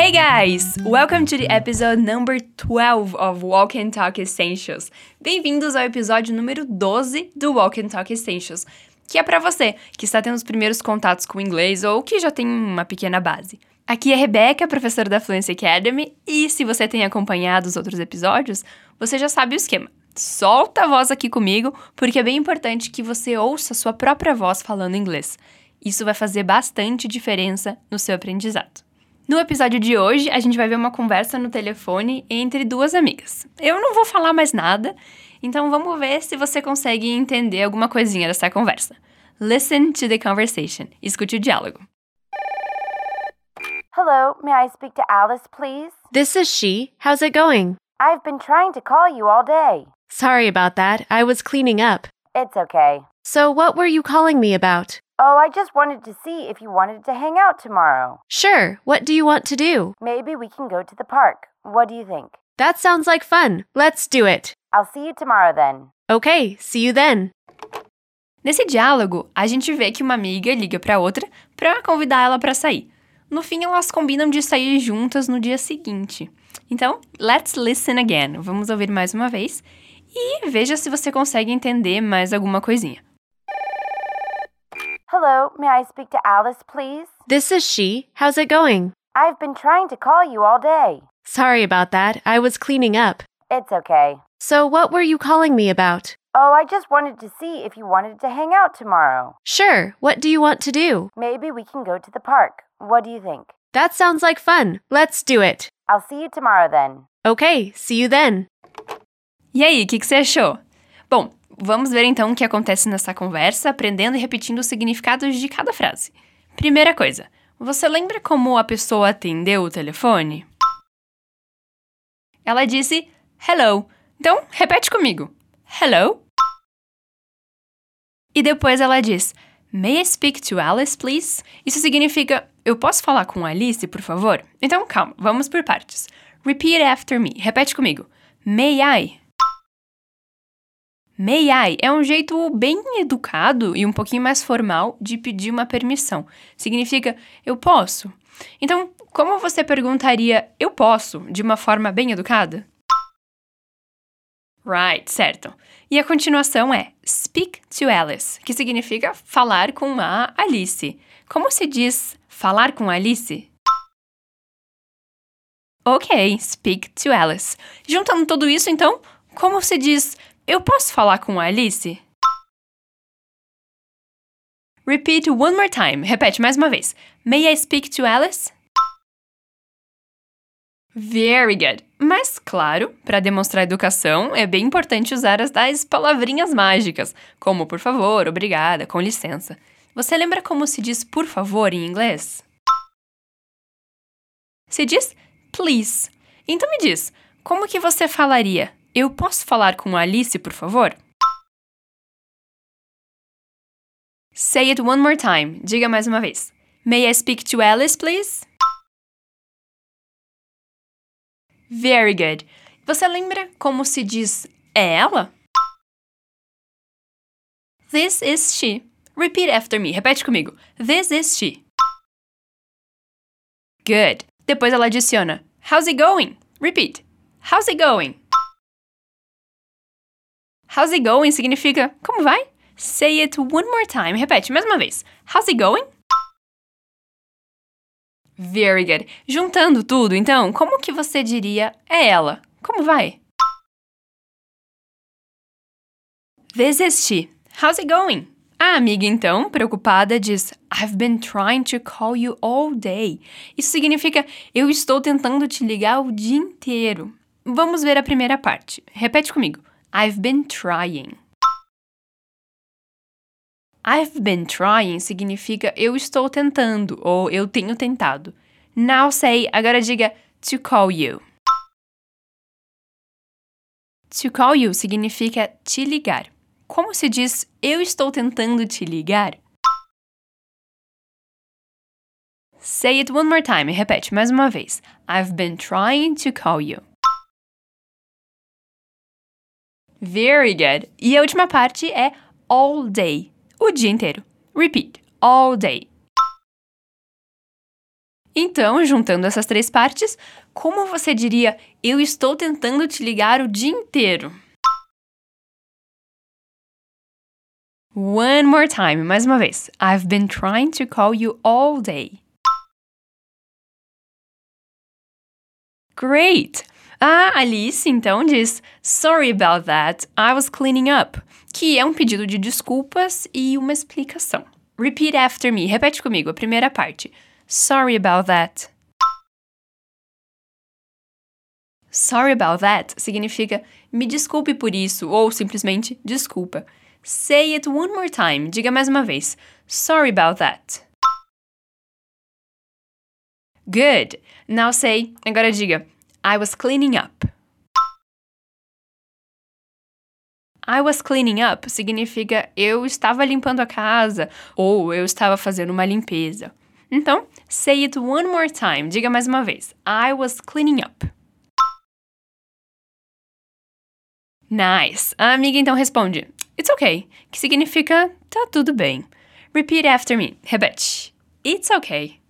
Hey guys! Welcome to the episode number 12 of Walk and Talk Essentials. Bem-vindos ao episódio número 12 do Walk and Talk Essentials, que é para você que está tendo os primeiros contatos com o inglês ou que já tem uma pequena base. Aqui é a Rebeca, professora da Fluency Academy, e se você tem acompanhado os outros episódios, você já sabe o esquema. Solta a voz aqui comigo, porque é bem importante que você ouça sua própria voz falando inglês. Isso vai fazer bastante diferença no seu aprendizado. No episódio de hoje, a gente vai ver uma conversa no telefone entre duas amigas. Eu não vou falar mais nada, então vamos ver se você consegue entender alguma coisinha dessa conversa. Listen to the conversation. Escute o diálogo. Hello, may I speak to Alice, please? This is she. How's it going? I've been trying to call you all day. Sorry about that. I was cleaning up. It's okay. So, what were you calling me about? Oh, I just wanted to see if you wanted to hang out tomorrow. Sure. What do you want to do? Maybe we can go to the park. What do you think? That sounds like fun. Let's do it. I'll see you tomorrow then. Okay, see you then. Nesse diálogo, a gente vê que uma amiga liga para outra para convidar ela para sair. No fim, elas combinam de sair juntas no dia seguinte. Então, let's listen again. Vamos ouvir mais uma vez e veja se você consegue entender mais alguma coisinha. Hello, may I speak to Alice, please? This is she. How's it going? I've been trying to call you all day. Sorry about that. I was cleaning up. It's okay. So, what were you calling me about? Oh, I just wanted to see if you wanted to hang out tomorrow. Sure. What do you want to do? Maybe we can go to the park. What do you think? That sounds like fun. Let's do it. I'll see you tomorrow then. Okay, see you then. E aí, o que, que você achou? Bom, vamos ver então o que acontece nessa conversa, aprendendo e repetindo os significados de cada frase. Primeira coisa, você lembra como a pessoa atendeu o telefone? Ela disse hello. Então, repete comigo. Hello. E depois ela diz: May I speak to Alice, please? Isso significa: Eu posso falar com Alice, por favor? Então, calma, vamos por partes. Repeat after me. Repete comigo. May I? May I é um jeito bem educado e um pouquinho mais formal de pedir uma permissão. Significa eu posso. Então, como você perguntaria eu posso de uma forma bem educada? Right, certo. E a continuação é speak to Alice, que significa falar com a Alice. Como se diz falar com Alice? Ok, speak to Alice. Juntando tudo isso, então, como se diz eu posso falar com a Alice? Repeat one more time. Repete mais uma vez. May I speak to Alice? Very good. Mas, claro, para demonstrar educação, é bem importante usar as tais palavrinhas mágicas, como por favor, obrigada, com licença. Você lembra como se diz por favor em inglês? Se diz please. Então me diz, como que você falaria? Eu posso falar com a Alice, por favor? Say it one more time. Diga mais uma vez. May I speak to Alice, please? Very good. Você lembra como se diz é ela? This is she. Repeat after me. Repete comigo. This is she. Good. Depois ela adiciona How's it going? Repeat. How's it going? How's it going significa como vai? Say it one more time. Repete mais uma vez. How's it going? Very good. Juntando tudo, então, como que você diria é ela? Como vai? She. How's it going? A amiga, então, preocupada, diz: I've been trying to call you all day. Isso significa eu estou tentando te ligar o dia inteiro. Vamos ver a primeira parte. Repete comigo. I've been trying. I've been trying significa eu estou tentando ou eu tenho tentado. Now say, agora diga to call you. To call you significa te ligar. Como se diz eu estou tentando te ligar? Say it one more time. Repete mais uma vez. I've been trying to call you. Very good. E a última parte é all day, o dia inteiro. Repeat, all day. Então, juntando essas três partes, como você diria eu estou tentando te ligar o dia inteiro? One more time, mais uma vez. I've been trying to call you all day. Great! A Alice então diz: Sorry about that, I was cleaning up, que é um pedido de desculpas e uma explicação. Repeat after me, repete comigo a primeira parte. Sorry about that. Sorry about that significa me desculpe por isso ou simplesmente desculpa. Say it one more time. Diga mais uma vez. Sorry about that. Good. Now say. Agora diga. I was cleaning up. I was cleaning up significa eu estava limpando a casa ou eu estava fazendo uma limpeza. Então, say it one more time. Diga mais uma vez. I was cleaning up. Nice. A amiga então responde: It's okay, que significa tá tudo bem. Repeat after me. Repete. It's okay.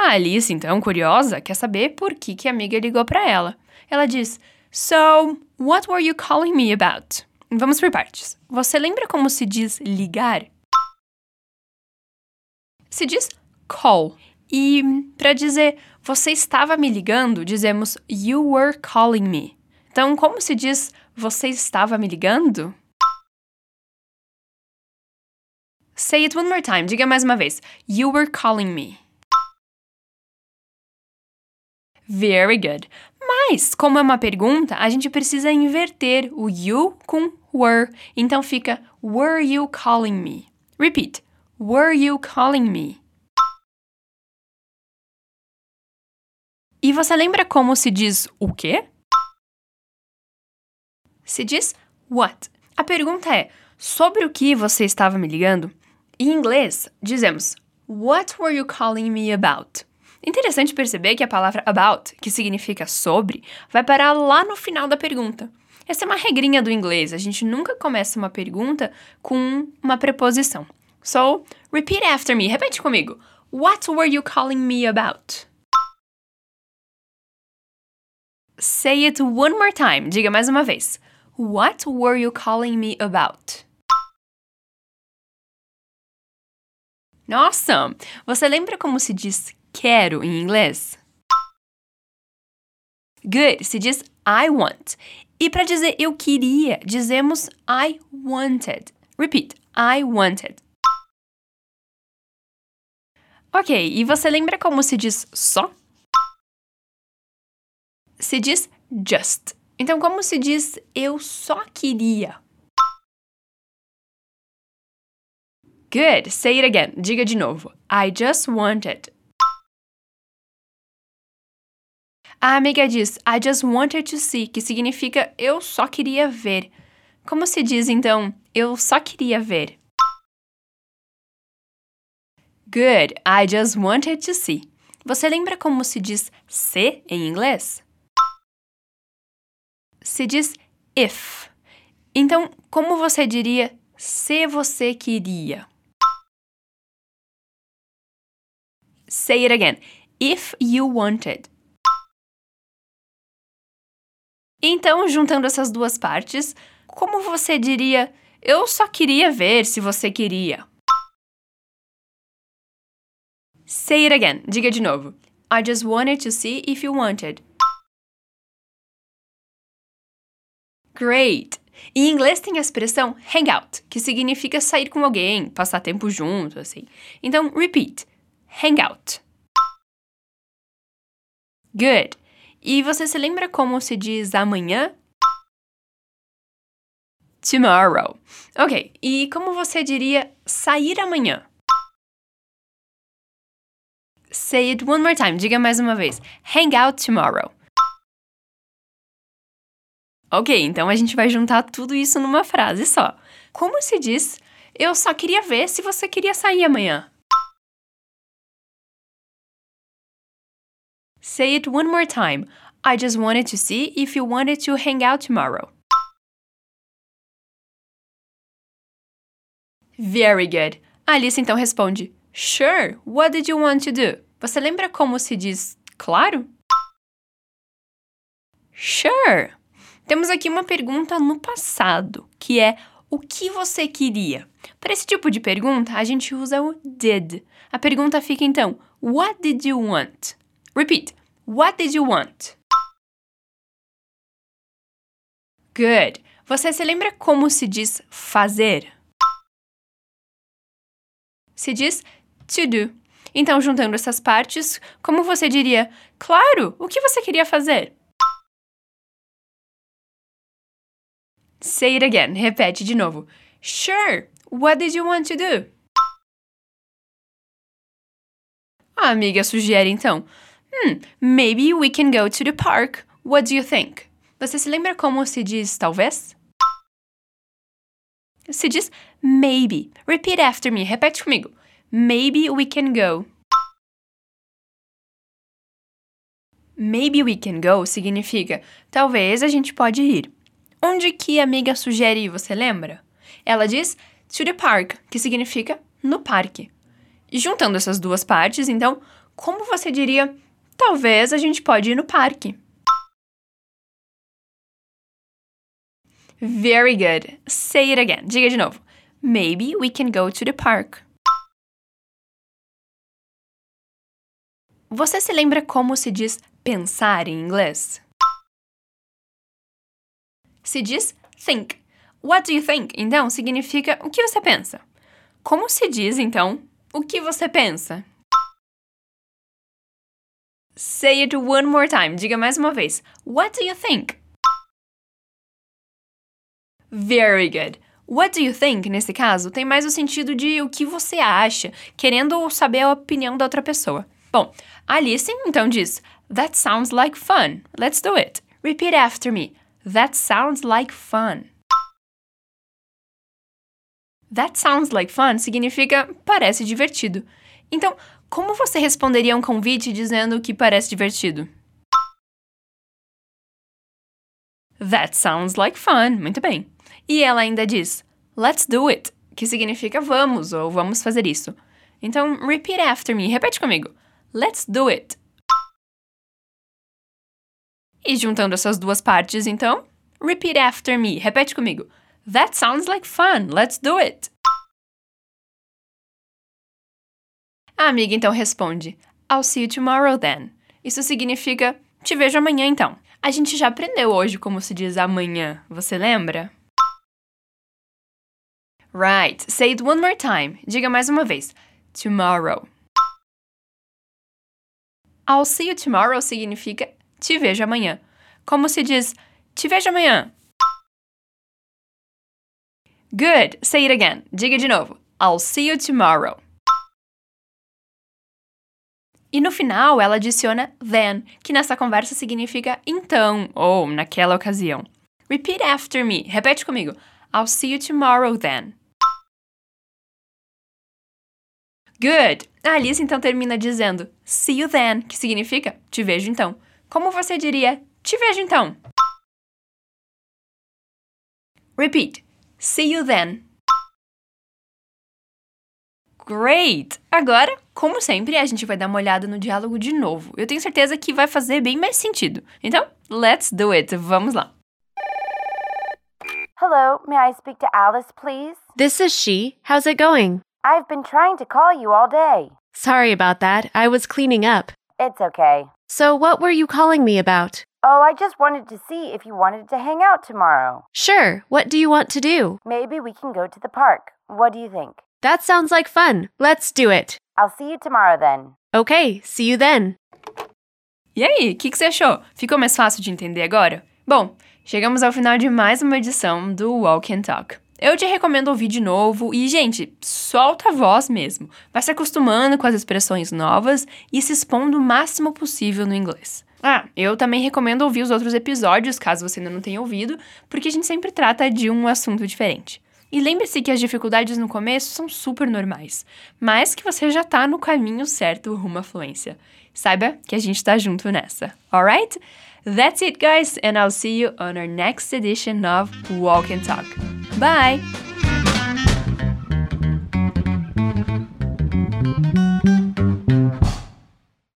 A Alice, então, curiosa, quer saber por que, que a amiga ligou para ela. Ela diz: So, what were you calling me about? Vamos por partes. Você lembra como se diz ligar? Se diz call. E para dizer você estava me ligando, dizemos you were calling me. Então, como se diz você estava me ligando? Say it one more time. Diga mais uma vez. You were calling me. Very good. Mas, como é uma pergunta, a gente precisa inverter o you com were. Então fica Were you calling me? Repeat. Were you calling me? E você lembra como se diz o quê? Se diz what. A pergunta é: sobre o que você estava me ligando? Em inglês, dizemos What were you calling me about? Interessante perceber que a palavra about, que significa sobre, vai parar lá no final da pergunta. Essa é uma regrinha do inglês, a gente nunca começa uma pergunta com uma preposição. So, repeat after me, repete comigo. What were you calling me about? Say it one more time. Diga mais uma vez. What were you calling me about? Nossa! Você lembra como se diz quero em inglês? Good, se diz I want. E para dizer eu queria, dizemos I wanted. Repeat, I wanted. Ok, e você lembra como se diz só? Se diz just. Então, como se diz eu só queria? Good. Say it again. Diga de novo. I just wanted. A amiga diz I just wanted to see, que significa eu só queria ver. Como se diz então eu só queria ver? Good. I just wanted to see. Você lembra como se diz se em inglês? Se diz if. Então, como você diria se você queria? Say it again. If you wanted. Então, juntando essas duas partes, como você diria eu só queria ver se você queria? Say it again. Diga de novo. I just wanted to see if you wanted. Great! Em inglês tem a expressão hang out, que significa sair com alguém, passar tempo junto, assim. Então, repeat. Hang out. Good. E você se lembra como se diz amanhã? Tomorrow. Ok. E como você diria sair amanhã? Say it one more time. Diga mais uma vez. Hang out tomorrow. Ok, então a gente vai juntar tudo isso numa frase só. Como se diz? Eu só queria ver se você queria sair amanhã. Say it one more time. I just wanted to see if you wanted to hang out tomorrow. Very good. Alice então responde: Sure, what did you want to do? Você lembra como se diz claro? Sure. Temos aqui uma pergunta no passado, que é o que você queria? Para esse tipo de pergunta, a gente usa o did. A pergunta fica então: What did you want? Repeat. What did you want? Good. Você se lembra como se diz fazer? Se diz to do. Então, juntando essas partes, como você diria? Claro, o que você queria fazer? Say it again. Repete de novo. Sure. What did you want to do? A amiga sugere então. Hmm, maybe we can go to the park. What do you think? Você se lembra como se diz talvez? Se diz maybe. Repeat after me. Repete comigo. Maybe we can go. Maybe we can go significa talvez a gente pode ir. Onde que a amiga sugere ir, você lembra? Ela diz to the park, que significa no parque. E juntando essas duas partes, então, como você diria talvez a gente pode ir no parque? Very good. Say it again. Diga de novo. Maybe we can go to the park. Você se lembra como se diz pensar em inglês? Se diz think. What do you think? Então, significa o que você pensa. Como se diz, então, o que você pensa? Say it one more time. Diga mais uma vez. What do you think? Very good. What do you think, nesse caso, tem mais o sentido de o que você acha, querendo saber a opinião da outra pessoa. Bom, Alice então diz: That sounds like fun. Let's do it. Repeat after me. That sounds like fun. That sounds like fun significa parece divertido. Então, como você responderia um convite dizendo que parece divertido? That sounds like fun. Muito bem. E ela ainda diz, let's do it, que significa vamos ou vamos fazer isso. Então, repeat after me, repete comigo. Let's do it. E juntando essas duas partes, então, repeat after me, repete comigo. That sounds like fun, let's do it. A amiga então responde, I'll see you tomorrow then. Isso significa, te vejo amanhã então. A gente já aprendeu hoje como se diz amanhã, você lembra? Right. Say it one more time. Diga mais uma vez. Tomorrow. I'll see you tomorrow significa te vejo amanhã. Como se diz te vejo amanhã? Good. Say it again. Diga de novo. I'll see you tomorrow. E no final ela adiciona then, que nessa conversa significa então ou naquela ocasião. Repeat after me. Repete comigo. I'll see you tomorrow then. Good! A Alice então termina dizendo see you then, que significa te vejo então. Como você diria te vejo então? Repeat. See you then. Great! Agora, como sempre, a gente vai dar uma olhada no diálogo de novo. Eu tenho certeza que vai fazer bem mais sentido. Então, let's do it. Vamos lá. Hello, may I speak to Alice, please? This is she. How's it going? I've been trying to call you all day. Sorry about that. I was cleaning up. It's okay. So, what were you calling me about? Oh, I just wanted to see if you wanted to hang out tomorrow. Sure. What do you want to do? Maybe we can go to the park. What do you think? That sounds like fun. Let's do it. I'll see you tomorrow then. Okay, see you then. E aí, o que, que você achou? Ficou mais fácil de entender agora? Bom, chegamos ao final de mais uma edição do Walk and Talk. Eu te recomendo ouvir de novo e, gente, solta a voz mesmo. Vai se acostumando com as expressões novas e se expondo o máximo possível no inglês. Ah, eu também recomendo ouvir os outros episódios, caso você ainda não tenha ouvido, porque a gente sempre trata de um assunto diferente. E lembre-se que as dificuldades no começo são super normais, mas que você já tá no caminho certo rumo à fluência. Saiba que a gente tá junto nessa, alright? That's it, guys, and I'll see you on our next edition of Walk and Talk. Bye!